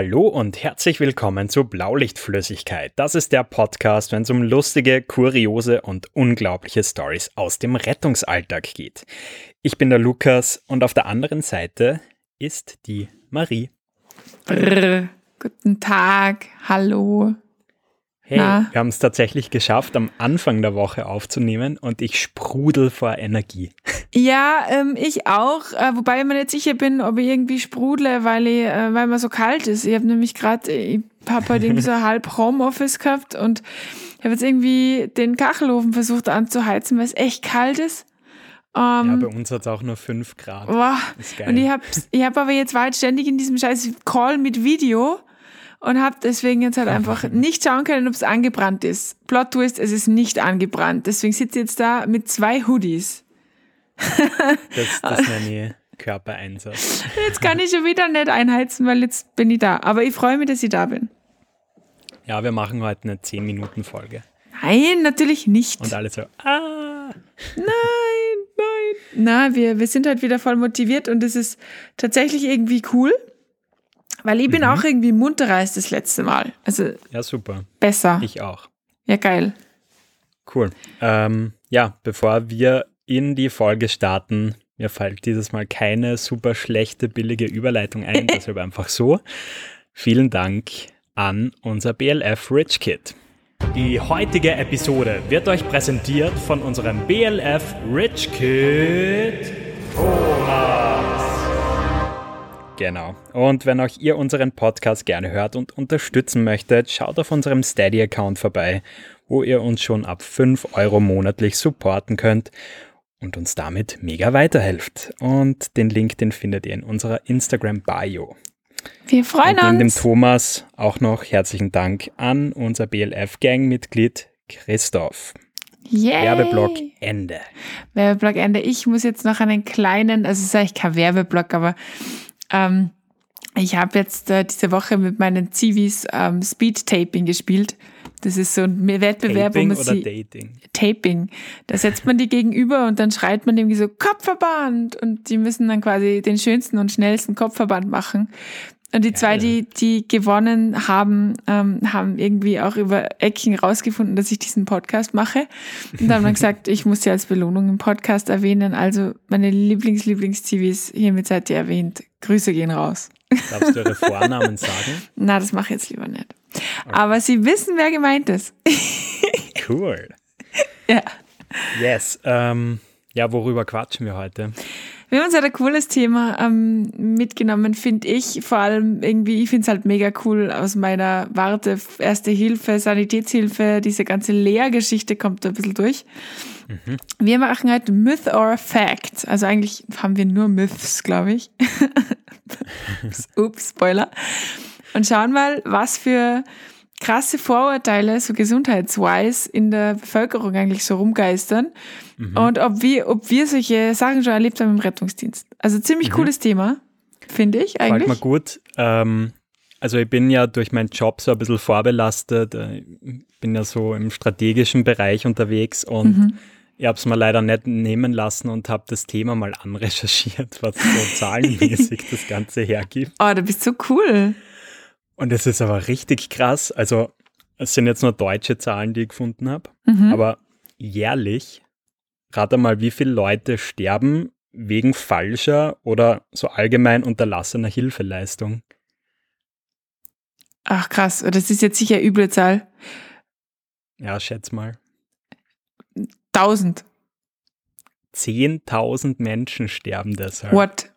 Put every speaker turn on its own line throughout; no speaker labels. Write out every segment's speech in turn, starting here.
Hallo und herzlich willkommen zu Blaulichtflüssigkeit. Das ist der Podcast, wenn es um lustige, kuriose und unglaubliche Stories aus dem Rettungsalltag geht. Ich bin der Lukas und auf der anderen Seite ist die Marie.
Brr, guten Tag, hallo.
Hey, Na? wir haben es tatsächlich geschafft, am Anfang der Woche aufzunehmen und ich sprudel vor Energie.
Ja, ähm, ich auch, äh, wobei ich mir nicht sicher bin, ob ich irgendwie sprudle, weil, ich, äh, weil mir so kalt ist. Ich habe nämlich gerade, ich habe halt irgendwie so halb Homeoffice gehabt und ich habe jetzt irgendwie den Kachelofen versucht anzuheizen, weil es echt kalt ist.
Um, ja, ähm, bei uns hat es auch nur 5 Grad.
Boah. Und ich habe ich hab aber jetzt war halt ständig in diesem scheiß Call mit Video und habe deswegen jetzt halt einfach nicht schauen können, ob es angebrannt ist. Plot Twist, es ist nicht angebrannt. Deswegen sitze ich jetzt da mit zwei Hoodies.
das, das nenne ich Körpereinsatz.
Jetzt kann ich schon wieder nicht einheizen, weil jetzt bin ich da. Aber ich freue mich, dass ich da bin.
Ja, wir machen heute eine 10-Minuten-Folge.
Nein, natürlich nicht.
Und alle so, ah.
Nein, nein. Na, wir, wir sind halt wieder voll motiviert und es ist tatsächlich irgendwie cool. Weil ich bin mhm. auch irgendwie munterer als das letzte Mal. Also
ja, super.
Besser.
Ich auch.
Ja, geil.
Cool. Ähm, ja, bevor wir in die Folge starten, mir fällt dieses Mal keine super schlechte, billige Überleitung ein, deshalb einfach so. Vielen Dank an unser BLF Rich Kid. Die heutige Episode wird euch präsentiert von unserem BLF Rich Kid Thomas. Genau. Und wenn auch ihr unseren Podcast gerne hört und unterstützen möchtet, schaut auf unserem Steady-Account vorbei, wo ihr uns schon ab 5 Euro monatlich supporten könnt und uns damit mega weiterhelft. Und den Link, den findet ihr in unserer Instagram-Bio.
Wir freuen
und uns. dem Thomas auch noch herzlichen Dank an unser BLF-Gang-Mitglied Christoph.
Yay.
Werbeblock Ende.
Werbeblock Ende. Ich muss jetzt noch einen kleinen, also es ist eigentlich kein Werbeblock, aber ähm, ich habe jetzt äh, diese Woche mit meinen Zivis ähm, Speed Taping gespielt. Das ist so ein Wettbewerb,
Taping
wo man
oder
sie
Dating?
Taping. Da setzt man die gegenüber und dann schreit man irgendwie so Kopfverband und die müssen dann quasi den schönsten und schnellsten Kopfverband machen. Und die zwei, die, die gewonnen haben, ähm, haben irgendwie auch über Ecken rausgefunden, dass ich diesen Podcast mache. Und haben dann gesagt, ich muss sie als Belohnung im Podcast erwähnen. Also meine Lieblings-Lieblings-TVs, hiermit seid ihr erwähnt. Grüße gehen raus.
Darfst du eure Vornamen sagen?
Na, das mache ich jetzt lieber nicht. Okay. Aber sie wissen, wer gemeint ist.
cool.
Ja.
Yes. Ähm, ja, worüber quatschen wir heute?
Wir haben uns halt ein cooles Thema ähm, mitgenommen, finde ich. Vor allem irgendwie, ich finde es halt mega cool aus meiner Warte, Erste Hilfe, Sanitätshilfe, diese ganze Lehrgeschichte kommt da ein bisschen durch. Mhm. Wir machen halt Myth or Fact. Also eigentlich haben wir nur Myths, glaube ich. Ups, Spoiler. Und schauen mal, was für krasse Vorurteile, so gesundheitswise, in der Bevölkerung eigentlich so rumgeistern. Mhm. Und ob wir, ob wir solche Sachen schon erlebt haben im Rettungsdienst. Also ziemlich mhm. cooles Thema, finde ich eigentlich.
Frag mal gut. Ähm, also ich bin ja durch meinen Job so ein bisschen vorbelastet. Ich äh, bin ja so im strategischen Bereich unterwegs und mhm. ich habe es mir leider nicht nehmen lassen und habe das Thema mal anrecherchiert, was so zahlenmäßig das Ganze hergibt.
Oh, du bist so cool.
Und es ist aber richtig krass. Also, es sind jetzt nur deutsche Zahlen, die ich gefunden habe. Mhm. Aber jährlich, rate mal, wie viele Leute sterben wegen falscher oder so allgemein unterlassener Hilfeleistung.
Ach krass, das ist jetzt sicher eine üble Zahl.
Ja, schätz mal.
Tausend.
Zehntausend Menschen sterben deshalb.
What?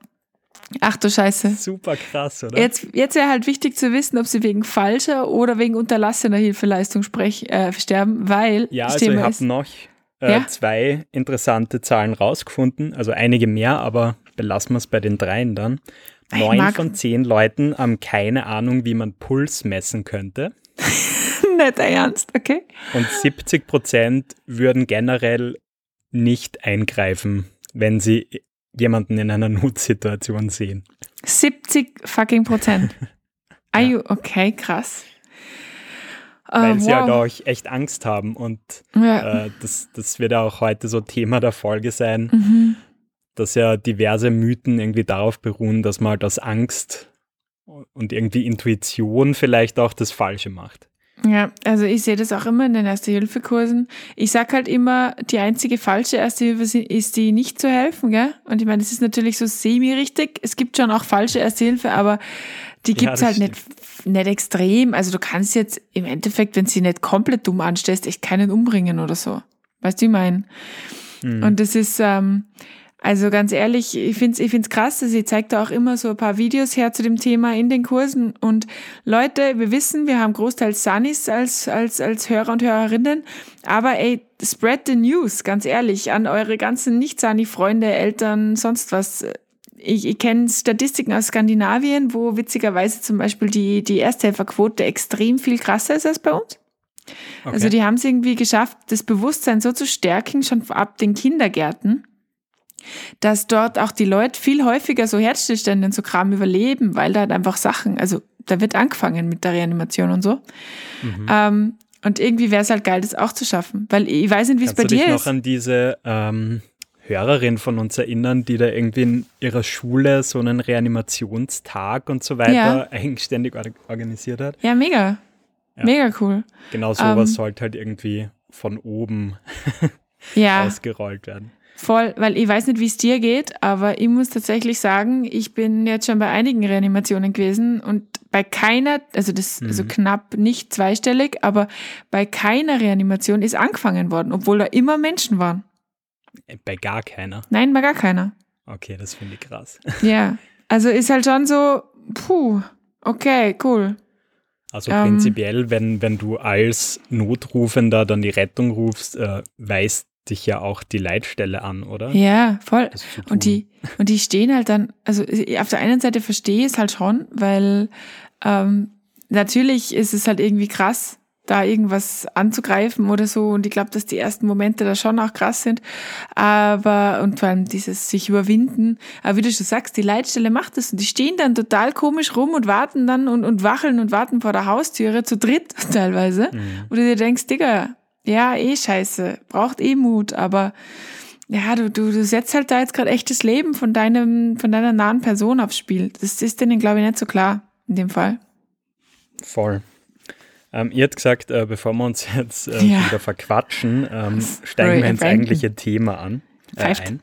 Ach du Scheiße.
Super krass, oder?
Jetzt, jetzt wäre halt wichtig zu wissen, ob sie wegen falscher oder wegen unterlassener Hilfeleistung sprech, äh, sterben, weil.
Ja, also ich habe noch äh, ja? zwei interessante Zahlen rausgefunden, also einige mehr, aber belassen wir es bei den dreien dann. Neun von zehn Leuten haben keine Ahnung, wie man Puls messen könnte.
Nicht ernst, okay.
Und 70 Prozent würden generell nicht eingreifen, wenn sie jemanden in einer Notsituation sehen.
70 fucking Prozent. Are you okay, krass.
Weil sie halt wow. halt auch echt Angst haben und ja. äh, das, das wird auch heute so Thema der Folge sein, mhm. dass ja diverse Mythen irgendwie darauf beruhen, dass man halt aus Angst und irgendwie Intuition vielleicht auch das Falsche macht.
Ja, also ich sehe das auch immer in den Erste-Hilfe-Kursen. Ich sag halt immer, die einzige falsche Erste Hilfe ist die nicht zu helfen, gell? Und ich meine, das ist natürlich so semi-richtig. Es gibt schon auch falsche Erste Hilfe, aber die gibt's ja, halt nicht, nicht extrem. Also du kannst jetzt im Endeffekt, wenn sie nicht komplett dumm anstellst, echt keinen umbringen oder so. Weißt du, wie ich meine? Mhm. Und das ist, ähm, also ganz ehrlich, ich finde es ich find's krass, sie zeigt da auch immer so ein paar Videos her zu dem Thema in den Kursen. Und Leute, wir wissen, wir haben großteils Sunnis als, als, als Hörer und Hörerinnen, aber ey, spread the news, ganz ehrlich, an eure ganzen Nicht-Sunny-Freunde, Eltern, sonst was. Ich, ich kenne Statistiken aus Skandinavien, wo witzigerweise zum Beispiel die, die Ersthelferquote extrem viel krasser ist als bei uns. Okay. Also die haben es irgendwie geschafft, das Bewusstsein so zu stärken, schon ab den Kindergärten dass dort auch die Leute viel häufiger so Herzstillstände und so Kram überleben, weil da halt einfach Sachen, also da wird angefangen mit der Reanimation und so. Mhm. Ähm, und irgendwie wäre es halt geil, das auch zu schaffen, weil ich weiß nicht, wie es bei dir ist.
Kannst du dich noch an diese ähm, Hörerin von uns erinnern, die da irgendwie in ihrer Schule so einen Reanimationstag und so weiter ja. eigenständig organisiert hat?
Ja, mega. Ja. Mega cool.
Genau sowas ähm, sollte halt irgendwie von oben ja. ausgerollt werden.
Voll, weil ich weiß nicht, wie es dir geht, aber ich muss tatsächlich sagen, ich bin jetzt schon bei einigen Reanimationen gewesen und bei keiner, also das mhm. also knapp nicht zweistellig, aber bei keiner Reanimation ist angefangen worden, obwohl da immer Menschen waren.
Bei gar keiner?
Nein, bei gar keiner.
Okay, das finde ich krass.
Ja, also ist halt schon so, puh, okay, cool.
Also prinzipiell, ähm, wenn, wenn du als Notrufender dann die Rettung rufst, äh, weißt dich ja auch die Leitstelle an, oder?
Ja, voll. Und die, und die stehen halt dann, also auf der einen Seite verstehe ich es halt schon, weil ähm, natürlich ist es halt irgendwie krass, da irgendwas anzugreifen oder so. Und ich glaube, dass die ersten Momente da schon auch krass sind. Aber, und vor allem dieses sich überwinden. Aber wie du schon sagst, die Leitstelle macht das. Und die stehen dann total komisch rum und warten dann und, und wacheln und warten vor der Haustüre zu dritt teilweise. Mhm. Wo du dir denkst, Digga, ja, eh scheiße, braucht eh Mut, aber ja, du, du, du setzt halt da jetzt gerade echtes Leben von deinem, von deiner nahen Person aufs Spiel. Das ist denen, glaube ich, nicht so klar in dem Fall.
Voll. Ähm, ihr habt gesagt, äh, bevor wir uns jetzt äh, ja. wieder verquatschen, ähm, steigen wir ins eigentliche Thema an. Äh, ein.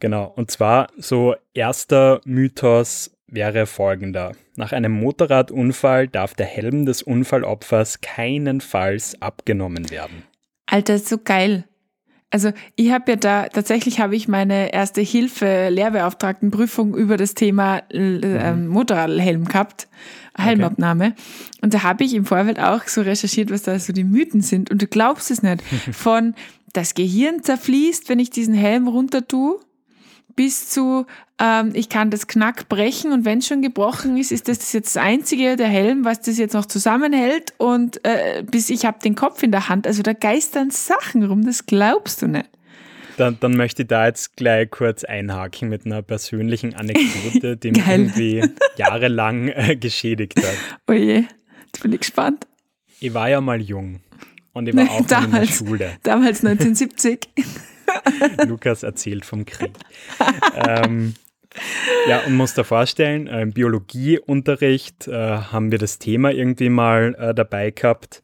Genau, und zwar so erster Mythos wäre folgender. Nach einem Motorradunfall darf der Helm des Unfallopfers keinenfalls abgenommen werden.
Alter, ist so geil. Also ich habe ja da, tatsächlich habe ich meine erste Hilfe Lehrbeauftragtenprüfung über das Thema äh, mhm. Motorradhelm gehabt, Helmabnahme. Okay. Und da habe ich im Vorfeld auch so recherchiert, was da so die Mythen sind. Und du glaubst es nicht. Von das Gehirn zerfließt, wenn ich diesen Helm runter tue bis zu, ähm, ich kann das Knack brechen und wenn es schon gebrochen ist, ist das jetzt das Einzige, der Helm, was das jetzt noch zusammenhält und äh, bis ich habe den Kopf in der Hand. Also da geistern Sachen rum, das glaubst du nicht.
Dann, dann möchte ich da jetzt gleich kurz einhaken mit einer persönlichen Anekdote, die mich irgendwie jahrelang äh, geschädigt hat.
Oh je, jetzt bin ich gespannt.
Ich war ja mal jung und ich war auch damals, in der Schule.
Damals 1970.
Lukas erzählt vom Krieg. ähm, ja, und muss da vorstellen, äh, im Biologieunterricht äh, haben wir das Thema irgendwie mal äh, dabei gehabt.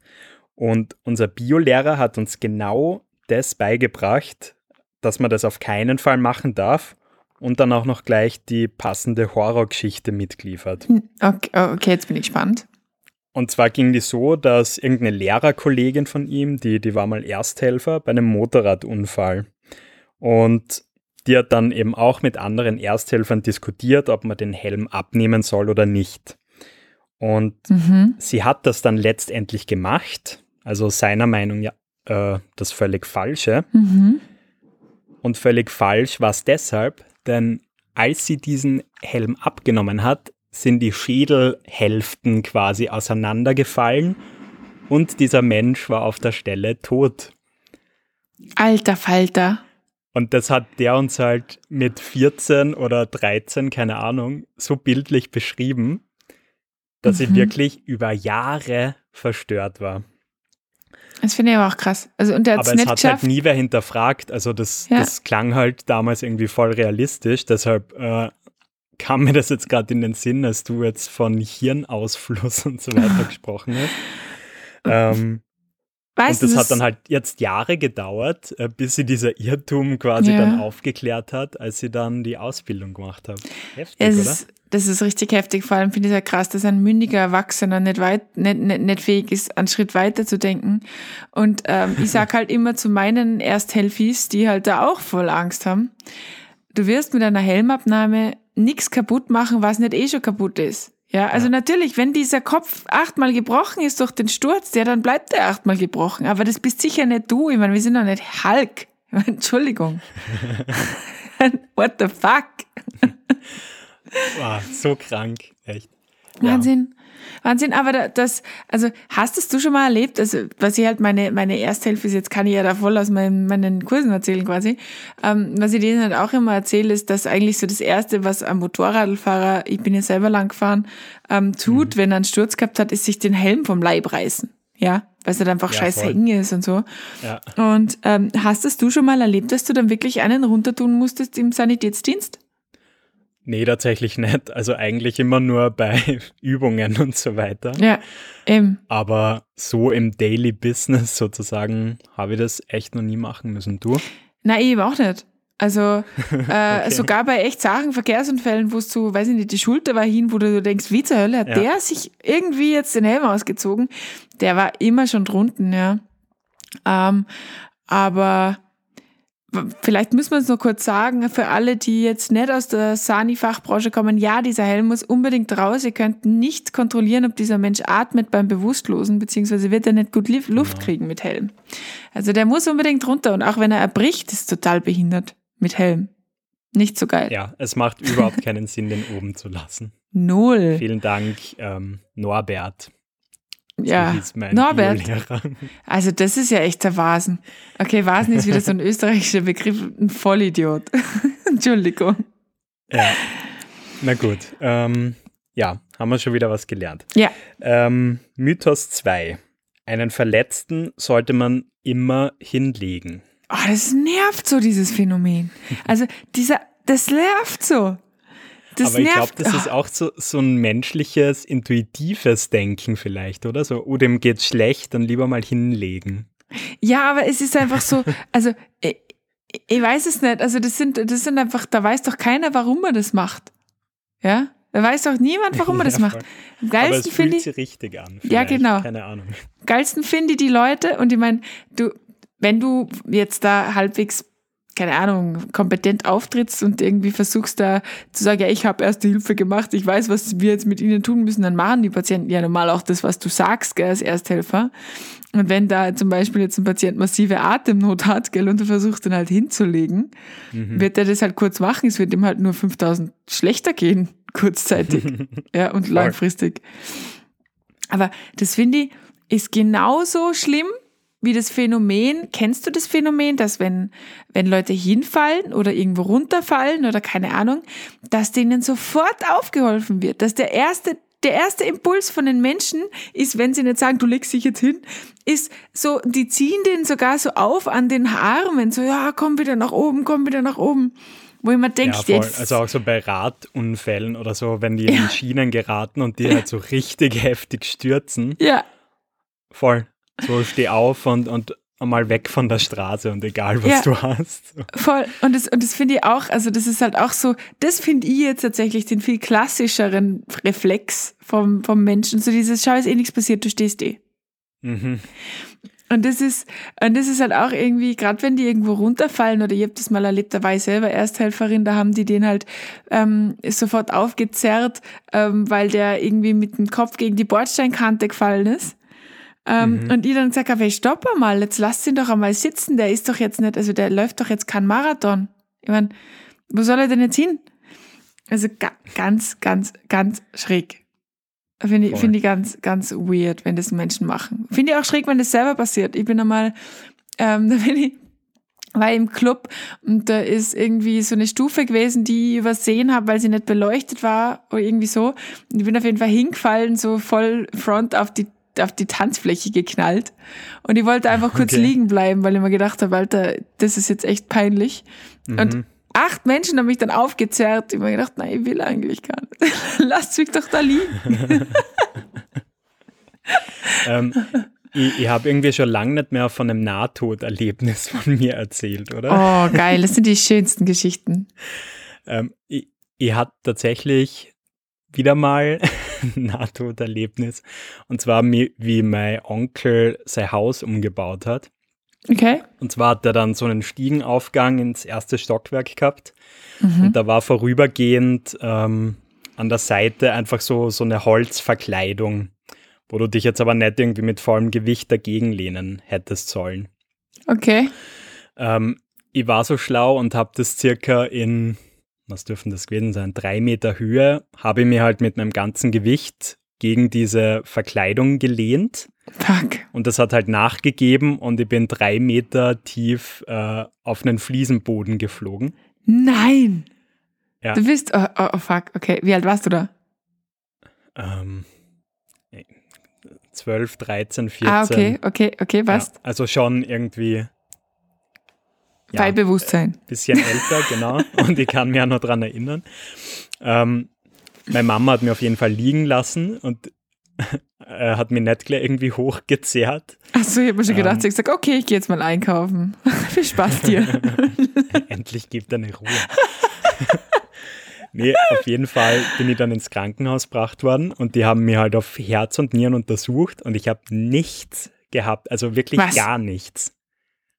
Und unser Biolehrer hat uns genau das beigebracht, dass man das auf keinen Fall machen darf und dann auch noch gleich die passende Horrorgeschichte mitgeliefert. Hm,
okay, okay, jetzt bin ich gespannt.
Und zwar ging die so, dass irgendeine Lehrerkollegin von ihm, die, die war mal Ersthelfer bei einem Motorradunfall. Und die hat dann eben auch mit anderen Ersthelfern diskutiert, ob man den Helm abnehmen soll oder nicht. Und mhm. sie hat das dann letztendlich gemacht, also seiner Meinung ja äh, das völlig Falsche. Mhm. Und völlig falsch war es deshalb, denn als sie diesen Helm abgenommen hat, sind die Schädelhälften quasi auseinandergefallen und dieser Mensch war auf der Stelle tot.
Alter Falter.
Und das hat der uns halt mit 14 oder 13, keine Ahnung, so bildlich beschrieben, dass mhm. ich wirklich über Jahre verstört war.
Das finde ich aber auch krass. Also, und der
aber es hat halt nie wer hinterfragt. Also das, ja. das klang halt damals irgendwie voll realistisch. Deshalb äh, kam mir das jetzt gerade in den Sinn, als du jetzt von Hirnausfluss und so weiter gesprochen hast. Ähm, weißt und das hat dann halt jetzt Jahre gedauert, äh, bis sie dieser Irrtum quasi ja. dann aufgeklärt hat, als sie dann die Ausbildung gemacht hat.
Heftig, es oder? Ist, das ist richtig heftig. Vor allem finde ich es ja krass, dass ein mündiger Erwachsener nicht, weit, nicht, nicht, nicht fähig ist, einen Schritt weiter zu denken. Und ähm, ich sage halt immer zu meinen Ersthelfis, die halt da auch voll Angst haben, du wirst mit einer Helmabnahme nichts kaputt machen, was nicht eh schon kaputt ist. Ja, also ja. natürlich, wenn dieser Kopf achtmal gebrochen ist durch den Sturz, ja, dann bleibt er achtmal gebrochen. Aber das bist sicher nicht du. Ich meine, wir sind doch nicht Hulk. Entschuldigung. What the fuck?
wow, so krank, echt.
Wahnsinn. Wahnsinn, aber das, also hast du schon mal erlebt, also was ich halt meine, meine Ersthilfe ist, jetzt kann ich ja da voll aus meinen, meinen Kursen erzählen quasi, ähm, was ich denen halt auch immer erzähle, ist, dass eigentlich so das Erste, was ein Motorradfahrer, ich bin ja selber lang gefahren, ähm, tut, mhm. wenn er einen Sturz gehabt hat, ist sich den Helm vom Leib reißen. Ja, weil es halt einfach ja, scheiß eng ist und so. Ja. Und ähm, hast es du schon mal erlebt, dass du dann wirklich einen runtertun musstest im Sanitätsdienst?
Nee, tatsächlich nicht. Also eigentlich immer nur bei Übungen und so weiter.
Ja, eben.
Aber so im Daily Business sozusagen habe ich das echt noch nie machen müssen. Du?
Nein, ich auch nicht. Also äh, okay. sogar bei echt Sachen, Verkehrsunfällen, wo es so, weiß ich nicht, die Schulter war hin, wo du denkst, wie zur Hölle hat ja. der sich irgendwie jetzt den Helm ausgezogen? Der war immer schon drunten, ja. Ähm, aber Vielleicht müssen wir es noch kurz sagen, für alle, die jetzt nicht aus der Sani-Fachbranche kommen, ja, dieser Helm muss unbedingt raus. Ihr könnt nicht kontrollieren, ob dieser Mensch atmet beim Bewusstlosen, beziehungsweise wird er nicht gut Luft kriegen mit Helm. Also der muss unbedingt runter und auch wenn er erbricht, ist total behindert mit Helm. Nicht so geil.
Ja, es macht überhaupt keinen Sinn, den oben zu lassen.
Null.
Vielen Dank, ähm, Norbert,
ja, Norbert. Also das ist ja echt der Vasen. Okay, Vasen ist wieder so ein österreichischer Begriff, ein Vollidiot. Entschuldigung.
Ja, na gut. Ähm, ja, haben wir schon wieder was gelernt.
Ja.
Ähm, Mythos 2. Einen Verletzten sollte man immer hinlegen.
Oh, das nervt so, dieses Phänomen. Also dieser, das nervt so. Das
Aber ich glaube, das ist auch so, so ein menschliches, intuitives Denken vielleicht, oder? So, oh, dem geht's schlecht, dann lieber mal hinlegen.
Ja, aber es ist einfach so, also ich, ich weiß es nicht. Also das sind, das sind einfach, da weiß doch keiner, warum man das macht. Ja? Da weiß doch niemand, warum man das macht.
Am geilsten finde ich. Richtig an.
Ja, genau.
Keine Ahnung.
Geilsten finde ich die Leute und ich meine, du, wenn du jetzt da halbwegs keine Ahnung, kompetent auftrittst und irgendwie versuchst da zu sagen, ja, ich habe erste Hilfe gemacht, ich weiß, was wir jetzt mit ihnen tun müssen, dann machen die Patienten ja normal auch das, was du sagst, gell, als Ersthelfer. Und wenn da zum Beispiel jetzt ein Patient massive Atemnot hat, gell, und du versuchst den halt hinzulegen, mhm. wird er das halt kurz machen, es wird ihm halt nur 5000 schlechter gehen, kurzzeitig, ja, und langfristig. Aber das finde ich, ist genauso schlimm, wie das Phänomen, kennst du das Phänomen, dass wenn, wenn Leute hinfallen oder irgendwo runterfallen oder keine Ahnung, dass denen sofort aufgeholfen wird, dass der erste, der erste Impuls von den Menschen ist, wenn sie nicht sagen, du legst dich jetzt hin, ist so, die ziehen den sogar so auf an den Armen, so, ja, komm wieder nach oben, komm wieder nach oben. Wo ich mir denke, ja, jetzt.
Also auch so bei Radunfällen oder so, wenn die ja. in Schienen geraten und die halt so richtig heftig stürzen.
Ja.
Voll. So steh auf und, und mal weg von der Straße und egal, was ja, du hast.
Voll. Und das, und das finde ich auch, also das ist halt auch so, das finde ich jetzt tatsächlich den viel klassischeren Reflex vom, vom Menschen. So dieses, schau, ist eh nichts passiert, du stehst eh. Mhm. Und das ist, und das ist halt auch irgendwie, gerade wenn die irgendwo runterfallen, oder ihr habt das mal erlebt, da war ich selber Ersthelferin, da haben die den halt ähm, sofort aufgezerrt, ähm, weil der irgendwie mit dem Kopf gegen die Bordsteinkante gefallen ist. Ähm, mhm. Und ich dann gesagt habe, hey, stopp mal, jetzt lass ihn doch einmal sitzen, der ist doch jetzt nicht, also der läuft doch jetzt kein Marathon. Ich meine, wo soll er denn jetzt hin? Also ga, ganz, ganz, ganz schräg. Finde ich, find ich ganz, ganz weird, wenn das Menschen machen. Finde ich auch schräg, wenn das selber passiert. Ich bin einmal, ähm, da bin ich, war im Club und da ist irgendwie so eine Stufe gewesen, die ich übersehen habe, weil sie nicht beleuchtet war oder irgendwie so. Und ich bin auf jeden Fall hingefallen, so voll front auf die auf die Tanzfläche geknallt. Und ich wollte einfach kurz okay. liegen bleiben, weil ich mir gedacht habe, Alter, das ist jetzt echt peinlich. Mhm. Und acht Menschen haben mich dann aufgezerrt. Ich habe mir gedacht, nein, ich will eigentlich gar nicht. Lasst mich doch da liegen.
ähm, ich, ich habe irgendwie schon lange nicht mehr von einem Nahtoderlebnis von mir erzählt, oder?
Oh, geil. Das sind die schönsten Geschichten.
Ähm, ich, ich hatte tatsächlich wieder mal Nahtoderlebnis. Und zwar, wie mein Onkel sein Haus umgebaut hat.
Okay.
Und zwar hat er dann so einen Stiegenaufgang ins erste Stockwerk gehabt. Mhm. Und da war vorübergehend ähm, an der Seite einfach so, so eine Holzverkleidung, wo du dich jetzt aber nicht irgendwie mit vollem Gewicht dagegen lehnen hättest sollen.
Okay.
Ähm, ich war so schlau und habe das circa in, was dürfen das gewesen sein, drei Meter Höhe, habe ich mir halt mit meinem ganzen Gewicht gegen diese Verkleidung gelehnt.
Fuck.
Und das hat halt nachgegeben und ich bin drei Meter tief äh, auf einen Fliesenboden geflogen.
Nein!
Ja.
Du bist, oh, oh, oh, fuck, okay. Wie alt warst du da?
Ähm, 12, 13, 14.
Ah, okay, okay, okay, was?
Ja, also schon irgendwie.
Ja, Bei Bewusstsein.
Bisschen älter, genau. Und ich kann mich auch noch dran erinnern. Ähm, meine Mama hat mir auf jeden Fall liegen lassen und äh, hat mich nicht gleich irgendwie hochgezerrt.
Achso, ich habe mir schon gedacht, ähm, ich sage, okay, ich gehe jetzt mal einkaufen. Viel Spaß dir.
Endlich gibt er eine Ruhe. nee, auf jeden Fall bin ich dann ins Krankenhaus gebracht worden und die haben mir halt auf Herz und Nieren untersucht und ich habe nichts gehabt, also wirklich Was? gar nichts.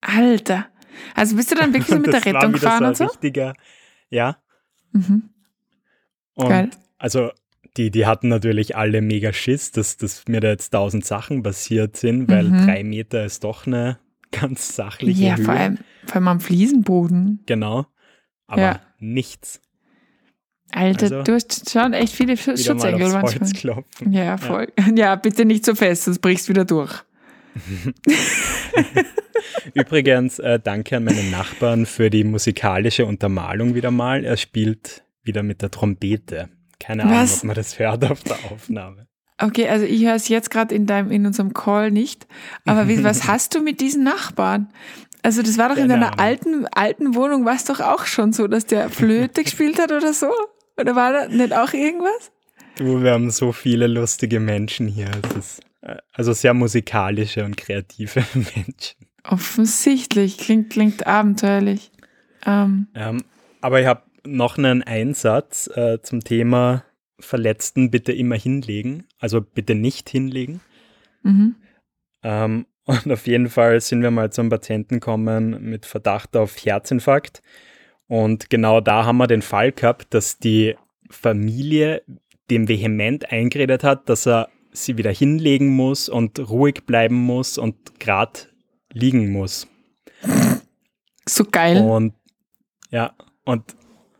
Alter. Also bist du dann wirklich so mit der Rettung gefahren so und so?
Richtiger, ja. Mhm. Und Geil. also die, die hatten natürlich alle mega Schiss, dass, dass mir da jetzt tausend Sachen passiert sind, weil mhm. drei Meter ist doch eine ganz sachliche ja, Höhe. Ja,
vor allem, vor allem am Fliesenboden.
Genau. Aber ja. nichts.
Alter, also, du hast schon echt viele Schutzengel
manchmal.
Ja, voll. Ja. ja, bitte nicht so fest, sonst brichst du wieder durch.
Übrigens, äh, danke an meinen Nachbarn für die musikalische Untermalung wieder mal. Er spielt wieder mit der Trompete. Keine Ahnung, Was? ob man das hört auf der Aufnahme.
Okay, also ich höre es jetzt gerade in deinem in unserem Call nicht. Aber wie, was hast du mit diesen Nachbarn? Also das war doch in deiner alten alten Wohnung, war es doch auch schon so, dass der Flöte gespielt hat oder so? Oder war da nicht auch irgendwas?
Du, wir haben so viele lustige Menschen hier. Ist, äh, also sehr musikalische und kreative Menschen.
Offensichtlich, klingt, klingt abenteuerlich.
Ähm. Ähm, aber ich habe noch einen Einsatz äh, zum Thema Verletzten bitte immer hinlegen, also bitte nicht hinlegen. Mhm. Ähm, und auf jeden Fall sind wir mal zum Patienten gekommen mit Verdacht auf Herzinfarkt. Und genau da haben wir den Fall gehabt, dass die Familie dem vehement eingeredet hat, dass er sie wieder hinlegen muss und ruhig bleiben muss und gerade liegen muss.
So geil.
Und ja, und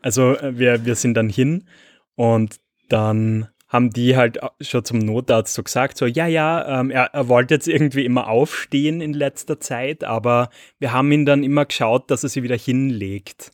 also äh, wir, wir sind dann hin und dann haben die halt schon zum Notarzt so gesagt, so, ja, ja, ähm, er, er wollte jetzt irgendwie immer aufstehen in letzter Zeit, aber wir haben ihn dann immer geschaut, dass er sie wieder hinlegt.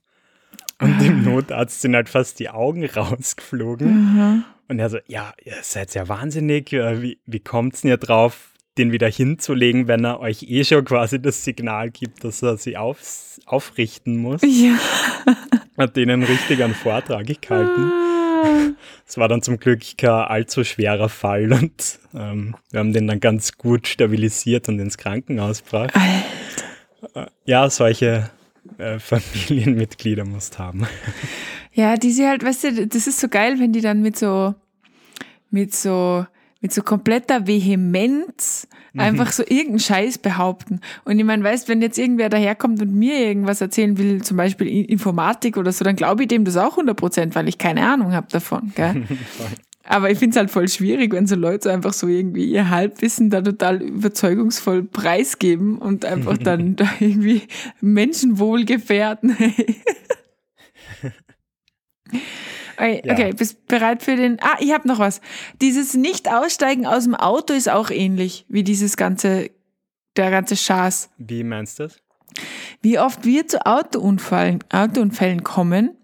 Und dem ah. Notarzt sind halt fast die Augen rausgeflogen. Mhm. Und er so, ja, ihr seid ja wahnsinnig, äh, wie, wie kommt es denn ihr drauf, den wieder hinzulegen, wenn er euch eh schon quasi das Signal gibt, dass er sie auf, aufrichten muss?
Ja.
Hat denen richtig einen Vortrag gehalten. Ah. Es war dann zum Glück kein allzu schwerer Fall und ähm, wir haben den dann ganz gut stabilisiert und ins Krankenhaus gebracht.
Alter.
Äh, ja, solche äh, Familienmitglieder musst haben.
Ja, die sie halt, weißt du, das ist so geil, wenn die dann mit so, mit so mit so kompletter Vehemenz mhm. einfach so irgendeinen Scheiß behaupten. Und ich meine, weißt, wenn jetzt irgendwer daherkommt und mir irgendwas erzählen will, zum Beispiel Informatik oder so, dann glaube ich dem das auch 100 Prozent, weil ich keine Ahnung habe davon. Gell? Aber ich finde es halt voll schwierig, wenn so Leute einfach so irgendwie ihr Halbwissen da total überzeugungsvoll preisgeben und einfach dann da irgendwie Menschenwohl gefährden. Okay, ja. okay, bist bereit für den. Ah, ich habe noch was. Dieses Nicht-Aussteigen aus dem Auto ist auch ähnlich wie dieses ganze, der ganze Schaß.
Wie meinst du das?
Wie oft wir zu Autounfällen, Autounfällen kommen,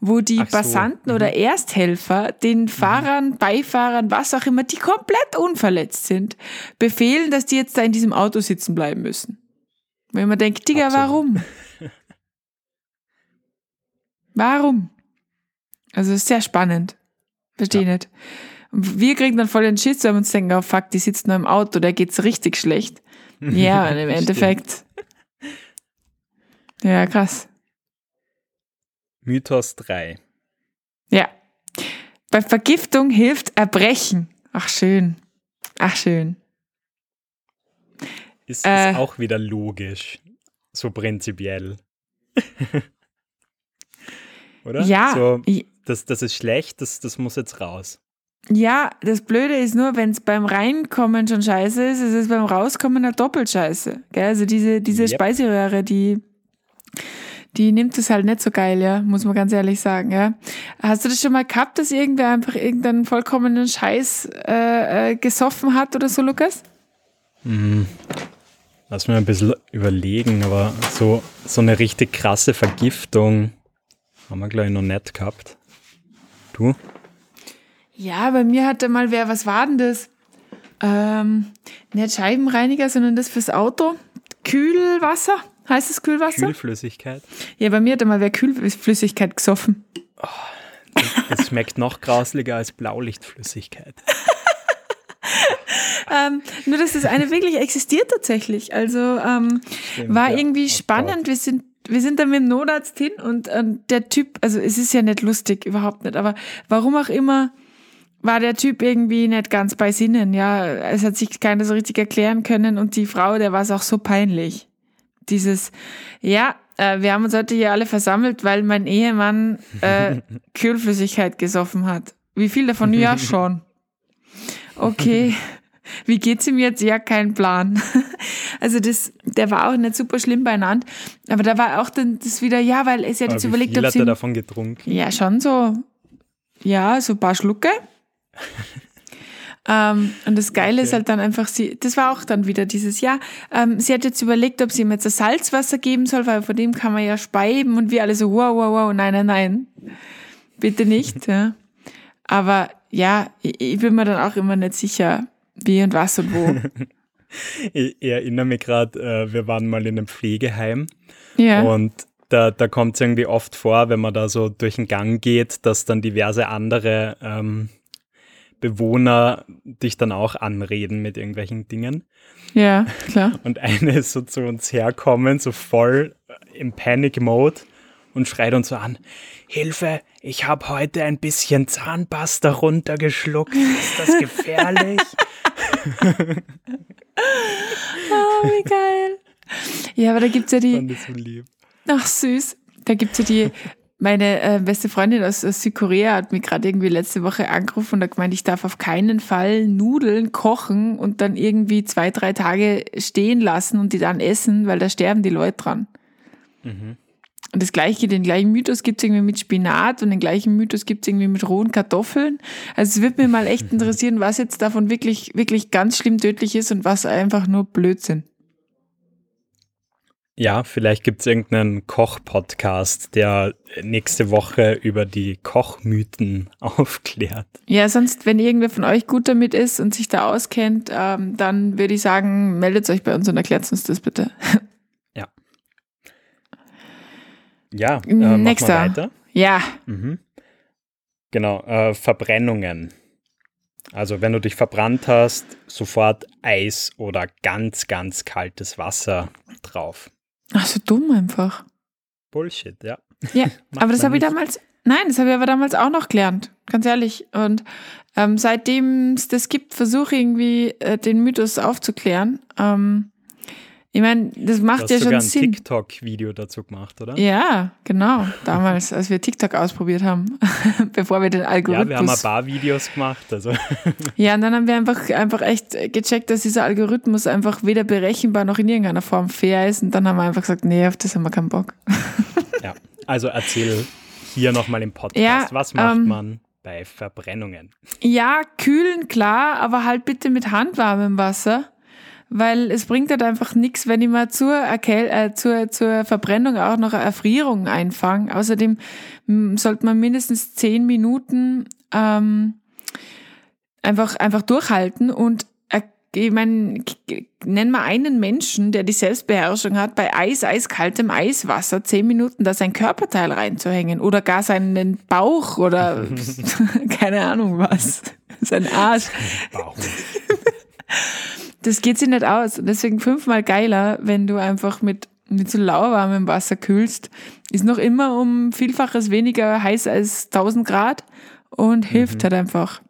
wo die so. Passanten mhm. oder Ersthelfer den mhm. Fahrern, mhm. Beifahrern, was auch immer, die komplett unverletzt sind, befehlen, dass die jetzt da in diesem Auto sitzen bleiben müssen. Wenn man denkt, Digga, Absolut. warum? Warum? Also ist sehr spannend. Verstehe ja. nicht. Wir kriegen dann voll den Schiss, weil wir uns denken, oh fuck, die sitzt nur im Auto, da geht's richtig schlecht. Ja, und im Endeffekt. Ja, krass.
Mythos 3.
Ja. Bei Vergiftung hilft Erbrechen. Ach, schön. Ach, schön.
Ist, äh, ist auch wieder logisch. So prinzipiell. Oder?
Ja.
So, das, das ist schlecht, das, das muss jetzt raus.
Ja, das Blöde ist nur, wenn es beim Reinkommen schon scheiße ist, ist es beim Rauskommen eine doppelt scheiße. Gell? Also diese, diese yep. Speiseröhre, die, die nimmt es halt nicht so geil, ja, muss man ganz ehrlich sagen, ja. Hast du das schon mal gehabt, dass irgendwer einfach irgendeinen vollkommenen Scheiß äh, äh, gesoffen hat oder so, Lukas?
Mhm. Lass mir ein bisschen überlegen, aber so, so eine richtig krasse Vergiftung haben wir, glaube ich, noch nicht gehabt. Du?
Ja, bei mir hatte mal wer, was war denn das? Ähm, nicht Scheibenreiniger, sondern das fürs Auto. Kühlwasser, heißt es Kühlwasser?
Kühlflüssigkeit.
Ja, bei mir hat mal wer Kühlflüssigkeit gesoffen.
Oh, es schmeckt noch grausliger als Blaulichtflüssigkeit.
ähm, nur, dass das eine wirklich existiert tatsächlich. Also ähm, Stimmt, war ja. irgendwie spannend. Wir sind wir sind dann mit dem Notarzt hin und, und der Typ, also es ist ja nicht lustig, überhaupt nicht, aber warum auch immer war der Typ irgendwie nicht ganz bei Sinnen, ja. Es hat sich keiner so richtig erklären können und die Frau, der war es auch so peinlich. Dieses, ja, äh, wir haben uns heute hier alle versammelt, weil mein Ehemann äh, Kühlflüssigkeit gesoffen hat. Wie viel davon? Ja, schon. Okay. Wie geht's ihm jetzt? Ja, kein Plan. Also das, der war auch nicht super schlimm beieinander. Aber da war auch dann das wieder, ja, weil es ja jetzt überlegt,
viel
ob
hat
sie.
er davon getrunken?
Ja, schon so. Ja, so ein paar Schlucke. Ähm, und das Geile okay. ist halt dann einfach, sie, das war auch dann wieder dieses Jahr. Ähm, sie hat jetzt überlegt, ob sie ihm jetzt das Salzwasser geben soll, weil von dem kann man ja speiben und wir alle so, wow, wow, wow, nein, nein, nein. Bitte nicht, ja. Aber ja, ich, ich bin mir dann auch immer nicht sicher, wie und was und wo.
ich, ich erinnere mich gerade, äh, wir waren mal in einem Pflegeheim
ja.
und da, da kommt es irgendwie oft vor, wenn man da so durch den Gang geht, dass dann diverse andere ähm, Bewohner dich dann auch anreden mit irgendwelchen Dingen.
Ja, klar.
Und eine ist so zu uns herkommen, so voll im Panic-Mode und schreit uns so an, Hilfe, ich habe heute ein bisschen Zahnpasta runtergeschluckt, ist das gefährlich?
oh, wie geil. Ja, aber da gibt es ja die.
So lieb.
Ach, süß. Da gibt es ja die. Meine äh, beste Freundin aus, aus Südkorea hat mich gerade irgendwie letzte Woche angerufen und hat gemeint, ich darf auf keinen Fall Nudeln kochen und dann irgendwie zwei, drei Tage stehen lassen und die dann essen, weil da sterben die Leute dran. Mhm. Und das gleiche, den gleichen Mythos gibt es irgendwie mit Spinat und den gleichen Mythos gibt es irgendwie mit rohen Kartoffeln. Also es wird mir mal echt interessieren, was jetzt davon wirklich, wirklich ganz schlimm tödlich ist und was einfach nur Blödsinn.
Ja, vielleicht gibt es irgendeinen Koch-Podcast, der nächste Woche über die Kochmythen aufklärt.
Ja, sonst, wenn irgendwer von euch gut damit ist und sich da auskennt, ähm, dann würde ich sagen, meldet euch bei uns und erklärt uns das bitte.
Ja, äh, Nächster. weiter.
Ja.
Mhm. Genau, äh, Verbrennungen. Also wenn du dich verbrannt hast, sofort Eis oder ganz, ganz kaltes Wasser drauf.
Ach, so dumm einfach.
Bullshit, ja.
Ja, aber das habe ich damals, nein, das habe ich aber damals auch noch gelernt, ganz ehrlich. Und ähm, seitdem es das gibt, versuche ich irgendwie äh, den Mythos aufzuklären. Ähm, ich meine, das macht
du
ja schon
ein
Sinn.
ein TikTok-Video dazu gemacht, oder?
Ja, genau. Damals, als wir TikTok ausprobiert haben, bevor wir den Algorithmus. Ja,
wir haben ein paar Videos gemacht. Also.
ja, und dann haben wir einfach, einfach echt gecheckt, dass dieser Algorithmus einfach weder berechenbar noch in irgendeiner Form fair ist. Und dann haben wir einfach gesagt, nee, auf das haben wir keinen Bock.
ja, also erzähl hier nochmal im Podcast. Ja, Was macht ähm, man? bei Verbrennungen.
Ja, kühlen, klar, aber halt bitte mit handwarmem Wasser weil es bringt halt einfach nichts, wenn ich mal zur, Erkäl äh, zur, zur Verbrennung auch noch eine Erfrierung einfange. Außerdem sollte man mindestens zehn Minuten ähm, einfach, einfach durchhalten und ich meine, nenn mal einen Menschen, der die Selbstbeherrschung hat, bei Eis, eiskaltem Eiswasser zehn Minuten da sein Körperteil reinzuhängen oder gar seinen Bauch oder keine Ahnung was. Sein Arsch. Bauch. Das geht sich nicht aus. Und deswegen fünfmal geiler, wenn du einfach mit, mit so lauwarmem Wasser kühlst. Ist noch immer um Vielfaches weniger heiß als 1000 Grad und hilft mhm. halt einfach.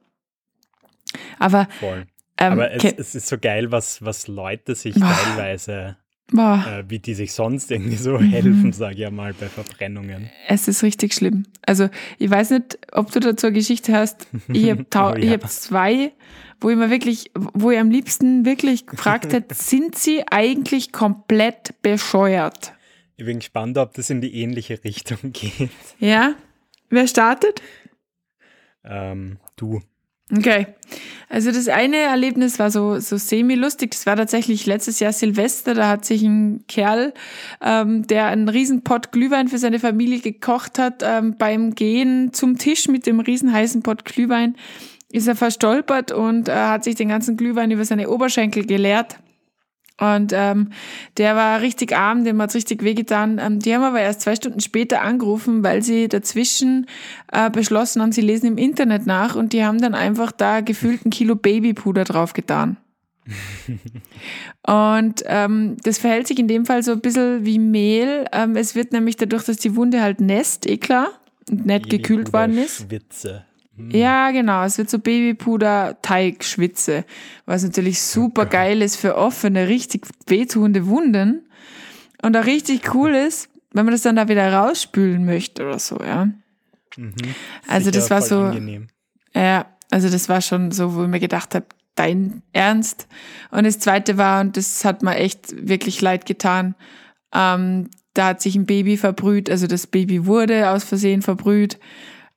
Aber
Voll. Ähm, Aber es, es, ist so geil, was, was Leute sich boah. teilweise, boah. Äh, wie die sich sonst irgendwie so mhm. helfen, sage ich ja mal, bei Verbrennungen.
Es ist richtig schlimm. Also ich weiß nicht, ob du dazu eine Geschichte hast. Ich habe oh, ja. hab zwei, wo ich mir wirklich, wo ich am liebsten wirklich gefragt hätte, sind sie eigentlich komplett bescheuert?
Ich bin gespannt, ob das in die ähnliche Richtung geht.
Ja? Wer startet?
Ähm, du.
Okay. Also das eine Erlebnis war so, so semi-lustig. Das war tatsächlich letztes Jahr Silvester. Da hat sich ein Kerl, ähm, der einen riesen Pott Glühwein für seine Familie gekocht hat, ähm, beim Gehen zum Tisch mit dem riesen heißen Pott Glühwein ist er verstolpert und äh, hat sich den ganzen Glühwein über seine Oberschenkel geleert. Und ähm, der war richtig arm, dem hat's richtig wehgetan. Ähm, die haben aber erst zwei Stunden später angerufen, weil sie dazwischen äh, beschlossen haben, sie lesen im Internet nach und die haben dann einfach da gefühlt ein Kilo Babypuder draufgetan. und ähm, das verhält sich in dem Fall so ein bisschen wie Mehl. Ähm, es wird nämlich dadurch, dass die Wunde halt nässt, eh klar, und nicht gekühlt worden ist.
Schwitze.
Hm. Ja, genau. Es wird so Babypuder-Teigschwitze, was natürlich super geil ist für offene, richtig wehtuende Wunden. Und auch richtig cool ist, wenn man das dann da wieder rausspülen möchte oder so, ja. Mhm. Also das war so. Angenehm. Ja, also das war schon so, wo ich mir gedacht habe, dein Ernst. Und das zweite war, und das hat mir echt wirklich leid getan, ähm, da hat sich ein Baby verbrüht, also das Baby wurde aus Versehen verbrüht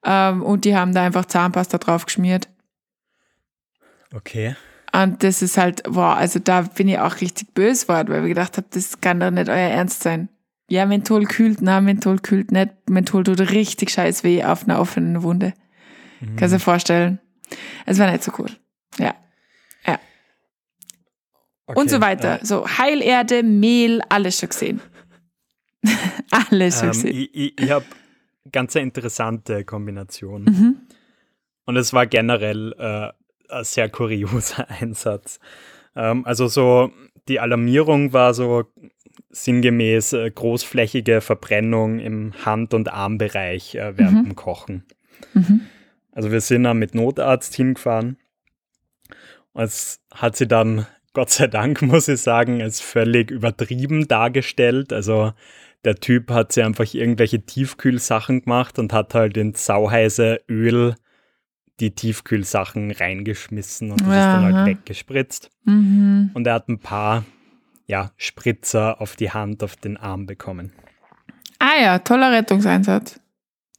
ähm, und die haben da einfach Zahnpasta drauf geschmiert.
Okay.
Und das ist halt, boah, also da bin ich auch richtig böse geworden, weil ich gedacht habe, das kann doch nicht euer Ernst sein. Ja, Menthol kühlt, na, Menthol kühlt nicht. Menthol tut richtig scheiß weh auf einer offenen Wunde. Mhm. Kannst du dir vorstellen. Es war nicht so cool. Ja. Ja. Okay. Und so weiter. Ja. So Heilerde, Mehl, alles schon gesehen. alles schon ähm, gesehen.
Ich, ich, ich habe ganz interessante Kombination. Mhm. Und es war generell äh, ein sehr kurioser Einsatz. Ähm, also so die Alarmierung war so sinngemäß äh, großflächige Verbrennung im Hand- und Armbereich äh, während mhm. dem Kochen. Mhm. Also wir sind dann mit Notarzt hingefahren. Es hat sie dann, Gott sei Dank, muss ich sagen, als völlig übertrieben dargestellt. Also der Typ hat sich einfach irgendwelche Tiefkühlsachen gemacht und hat halt in sauheiße Öl die Tiefkühlsachen reingeschmissen und das ja, ist dann halt weggespritzt. Mhm. Und er hat ein paar ja, Spritzer auf die Hand, auf den Arm bekommen.
Ah ja, toller Rettungseinsatz.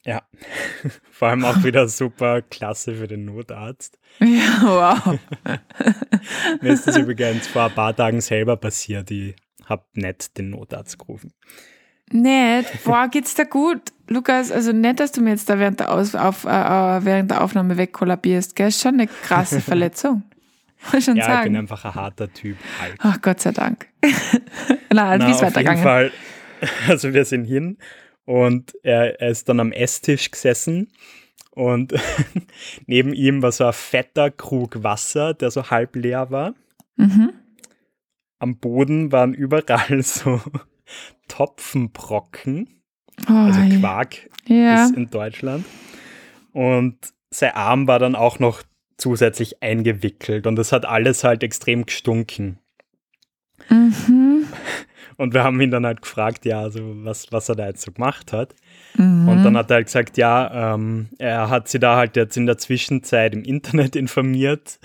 Ja, vor allem auch wieder super klasse für den Notarzt.
Ja, wow.
Mir ist das übrigens vor ein paar Tagen selber passiert. Ich habe nicht den Notarzt gerufen.
Nett. Boah, geht's dir gut? Lukas, also nett, dass du mir jetzt da während der, Aus auf, äh, äh während der Aufnahme wegkollabierst, gell? Ist schon eine krasse Verletzung.
Schon ja, sagen. ich bin einfach ein harter Typ.
Halt. Ach, Gott sei Dank. Na, Na wie ist weitergegangen?
Jeden Fall, also wir sind hin und er, er ist dann am Esstisch gesessen und neben ihm war so ein fetter Krug Wasser, der so halb leer war. Mhm. Am Boden waren überall so Topfenbrocken, oh, also Quark ja. ist in Deutschland. Und sein Arm war dann auch noch zusätzlich eingewickelt und das hat alles halt extrem gestunken. Mhm. Und wir haben ihn dann halt gefragt, ja, also was, was er da jetzt so gemacht hat. Mhm. Und dann hat er halt gesagt, ja, ähm, er hat sie da halt jetzt in der Zwischenzeit im Internet informiert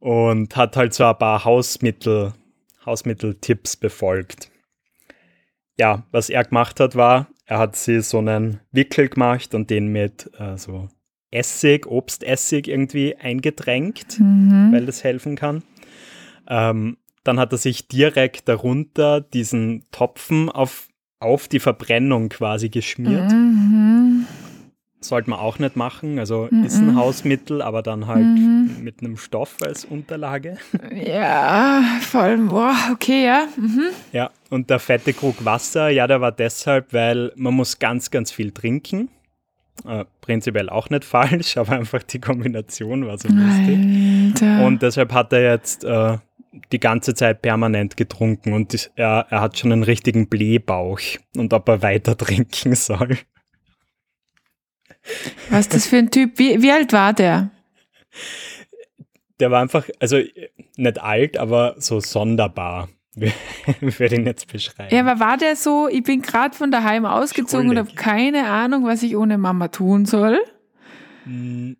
und hat halt so ein paar Hausmittel, Hausmitteltipps befolgt ja, was er gemacht hat, war, er hat sich so einen Wickel gemacht und den mit äh, so Essig, Obstessig irgendwie eingedrängt, mhm. weil das helfen kann. Ähm, dann hat er sich direkt darunter diesen Topfen auf, auf die Verbrennung quasi geschmiert. Mhm. Sollte man auch nicht machen. Also mhm. ist ein Hausmittel, aber dann halt mhm. mit einem Stoff als Unterlage.
Ja, vor allem, boah, okay, ja. Mhm.
Ja, und der fette Krug Wasser, ja, der war deshalb, weil man muss ganz, ganz viel trinken. Äh, prinzipiell auch nicht falsch, aber einfach die Kombination war so lustig. Alter. Und deshalb hat er jetzt äh, die ganze Zeit permanent getrunken und er, er hat schon einen richtigen Blähbauch und ob er weiter trinken soll.
Was ist das für ein Typ? Wie, wie alt war der?
Der war einfach, also nicht alt, aber so sonderbar. würde ihn jetzt beschreiben.
Ja, aber war der so, ich bin gerade von daheim ausgezogen Schuldig. und habe keine Ahnung, was ich ohne Mama tun soll?
Hm,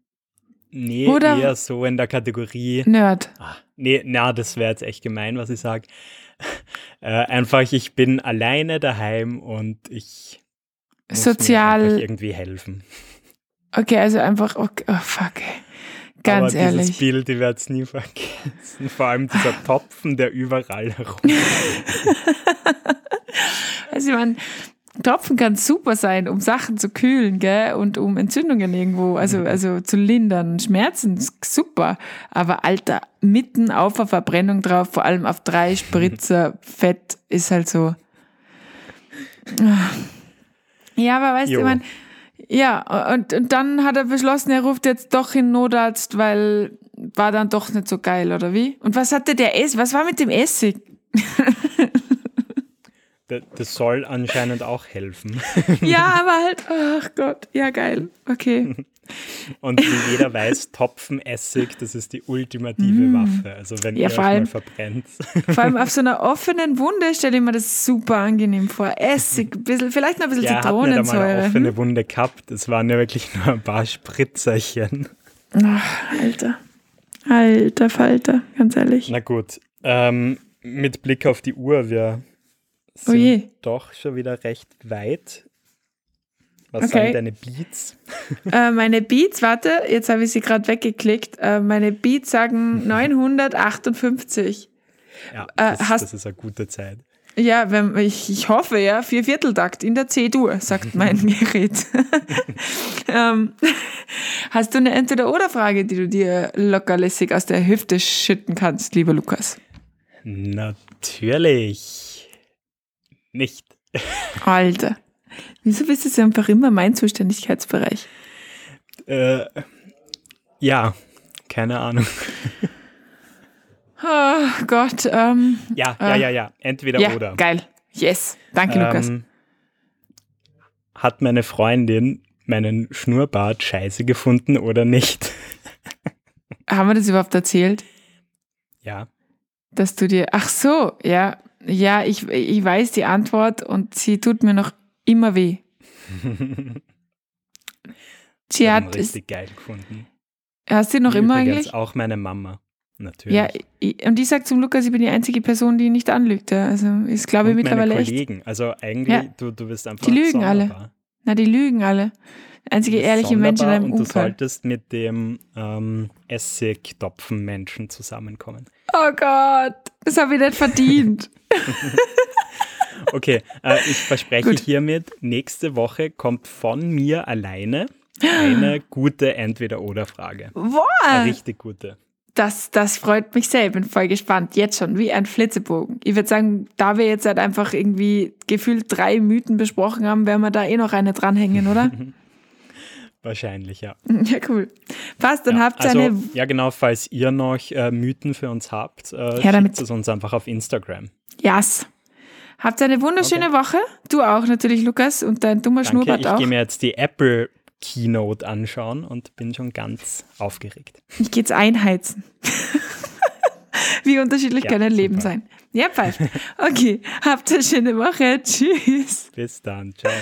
nee, Oder eher so in der Kategorie.
Nerd.
Ach, nee, na, das wäre jetzt echt gemein, was ich sage. Äh, einfach, ich bin alleine daheim und ich muss
Sozial.
Irgendwie helfen.
Okay, also einfach, okay, oh fuck. Ganz
Aber
ehrlich.
Dieses Bild, ich werde es nie vergessen. Vor allem dieser Topfen, der überall herum.
also ich meine, Tropfen kann super sein, um Sachen zu kühlen, gell? Und um Entzündungen irgendwo, also, mhm. also zu lindern. Schmerzen, super. Aber Alter, mitten auf der Verbrennung drauf, vor allem auf drei Spritzer Fett, ist halt so. Ja, aber weißt jo. du, man, ja, und, und dann hat er beschlossen, er ruft jetzt doch in Notarzt, weil war dann doch nicht so geil, oder wie? Und was hatte der Ess? Was war mit dem Essig?
das soll anscheinend auch helfen.
Ja, aber halt, ach Gott, ja geil, okay.
Und wie jeder weiß, Topfenessig, das ist die ultimative mm. Waffe. Also wenn ja, ihr euch allem, mal verbrennt.
Vor allem auf so einer offenen Wunde stelle ich mir das super angenehm vor. Essig, bisschen, vielleicht noch ein bisschen ja, Zitronensäure.
Ich habe eine offene hm? Wunde gehabt. Das waren ja wirklich nur ein paar Spritzerchen.
Ach, Alter. Alter Falter, ganz ehrlich.
Na gut. Ähm, mit Blick auf die Uhr, wir oh sind oh doch schon wieder recht weit. Was okay. sagen deine Beats?
Äh, meine Beats, warte, jetzt habe ich sie gerade weggeklickt. Äh, meine Beats sagen 958.
Ja, äh, das, hast, das ist eine gute Zeit.
Ja, wenn, ich, ich hoffe ja, vier Vierteltakt in der C-Dur, sagt mein Gerät. ähm, hast du eine Entweder-Oder-Frage, die du dir lockerlässig aus der Hüfte schütten kannst, lieber Lukas?
Natürlich nicht.
Alter. Wieso bist du einfach immer mein Zuständigkeitsbereich?
Äh, ja, keine Ahnung.
Oh Gott. Ähm,
ja, ja, äh, ja, ja. Entweder
ja,
oder.
Geil. Yes. Danke, ähm, Lukas.
Hat meine Freundin meinen Schnurrbart scheiße gefunden oder nicht?
Haben wir das überhaupt erzählt?
Ja.
Dass du dir. Ach so, ja. Ja, ich, ich weiß die Antwort und sie tut mir noch immer weh.
sie hat richtig geil gefunden.
Hast du noch Wie immer eigentlich?
Auch meine Mama, natürlich.
Ja, ich, und ich sage zum Lukas, ich bin die einzige Person, die nicht anlügt. Also ist, glaube ich, mittlerweile
meine Kollegen. Echt. Also eigentlich, ja. du, du bist einfach
Die lügen sonderbar. alle. Na, die lügen alle. Einzige ehrliche Mensch in deinem
Umfeld. Du solltest mit dem ähm, Essigtopfen-Menschen zusammenkommen.
Oh Gott, das habe ich nicht verdient.
Okay, äh, ich verspreche Gut. hiermit, nächste Woche kommt von mir alleine eine gute Entweder-Oder-Frage.
Boah!
Eine richtig gute.
Das, das freut mich sehr. Ich bin voll gespannt. Jetzt schon, wie ein Flitzebogen. Ich würde sagen, da wir jetzt halt einfach irgendwie gefühlt drei Mythen besprochen haben, werden wir da eh noch eine dranhängen, oder?
Wahrscheinlich, ja.
Ja, cool. Passt, dann ja, habt ihr
also,
eine.
Ja, genau, falls ihr noch äh, Mythen für uns habt, äh, schickt es uns einfach auf Instagram.
Yes. Habt eine wunderschöne okay. Woche. Du auch natürlich, Lukas, und dein dummer Danke, Schnurrbart auch.
Ich gehe mir jetzt die Apple Keynote anschauen und bin schon ganz aufgeregt.
Ich gehe jetzt einheizen. Wie unterschiedlich ja, kann ein Leben sein. Ja, pfeift. Okay, habt eine schöne Woche. Tschüss.
Bis dann. Ciao.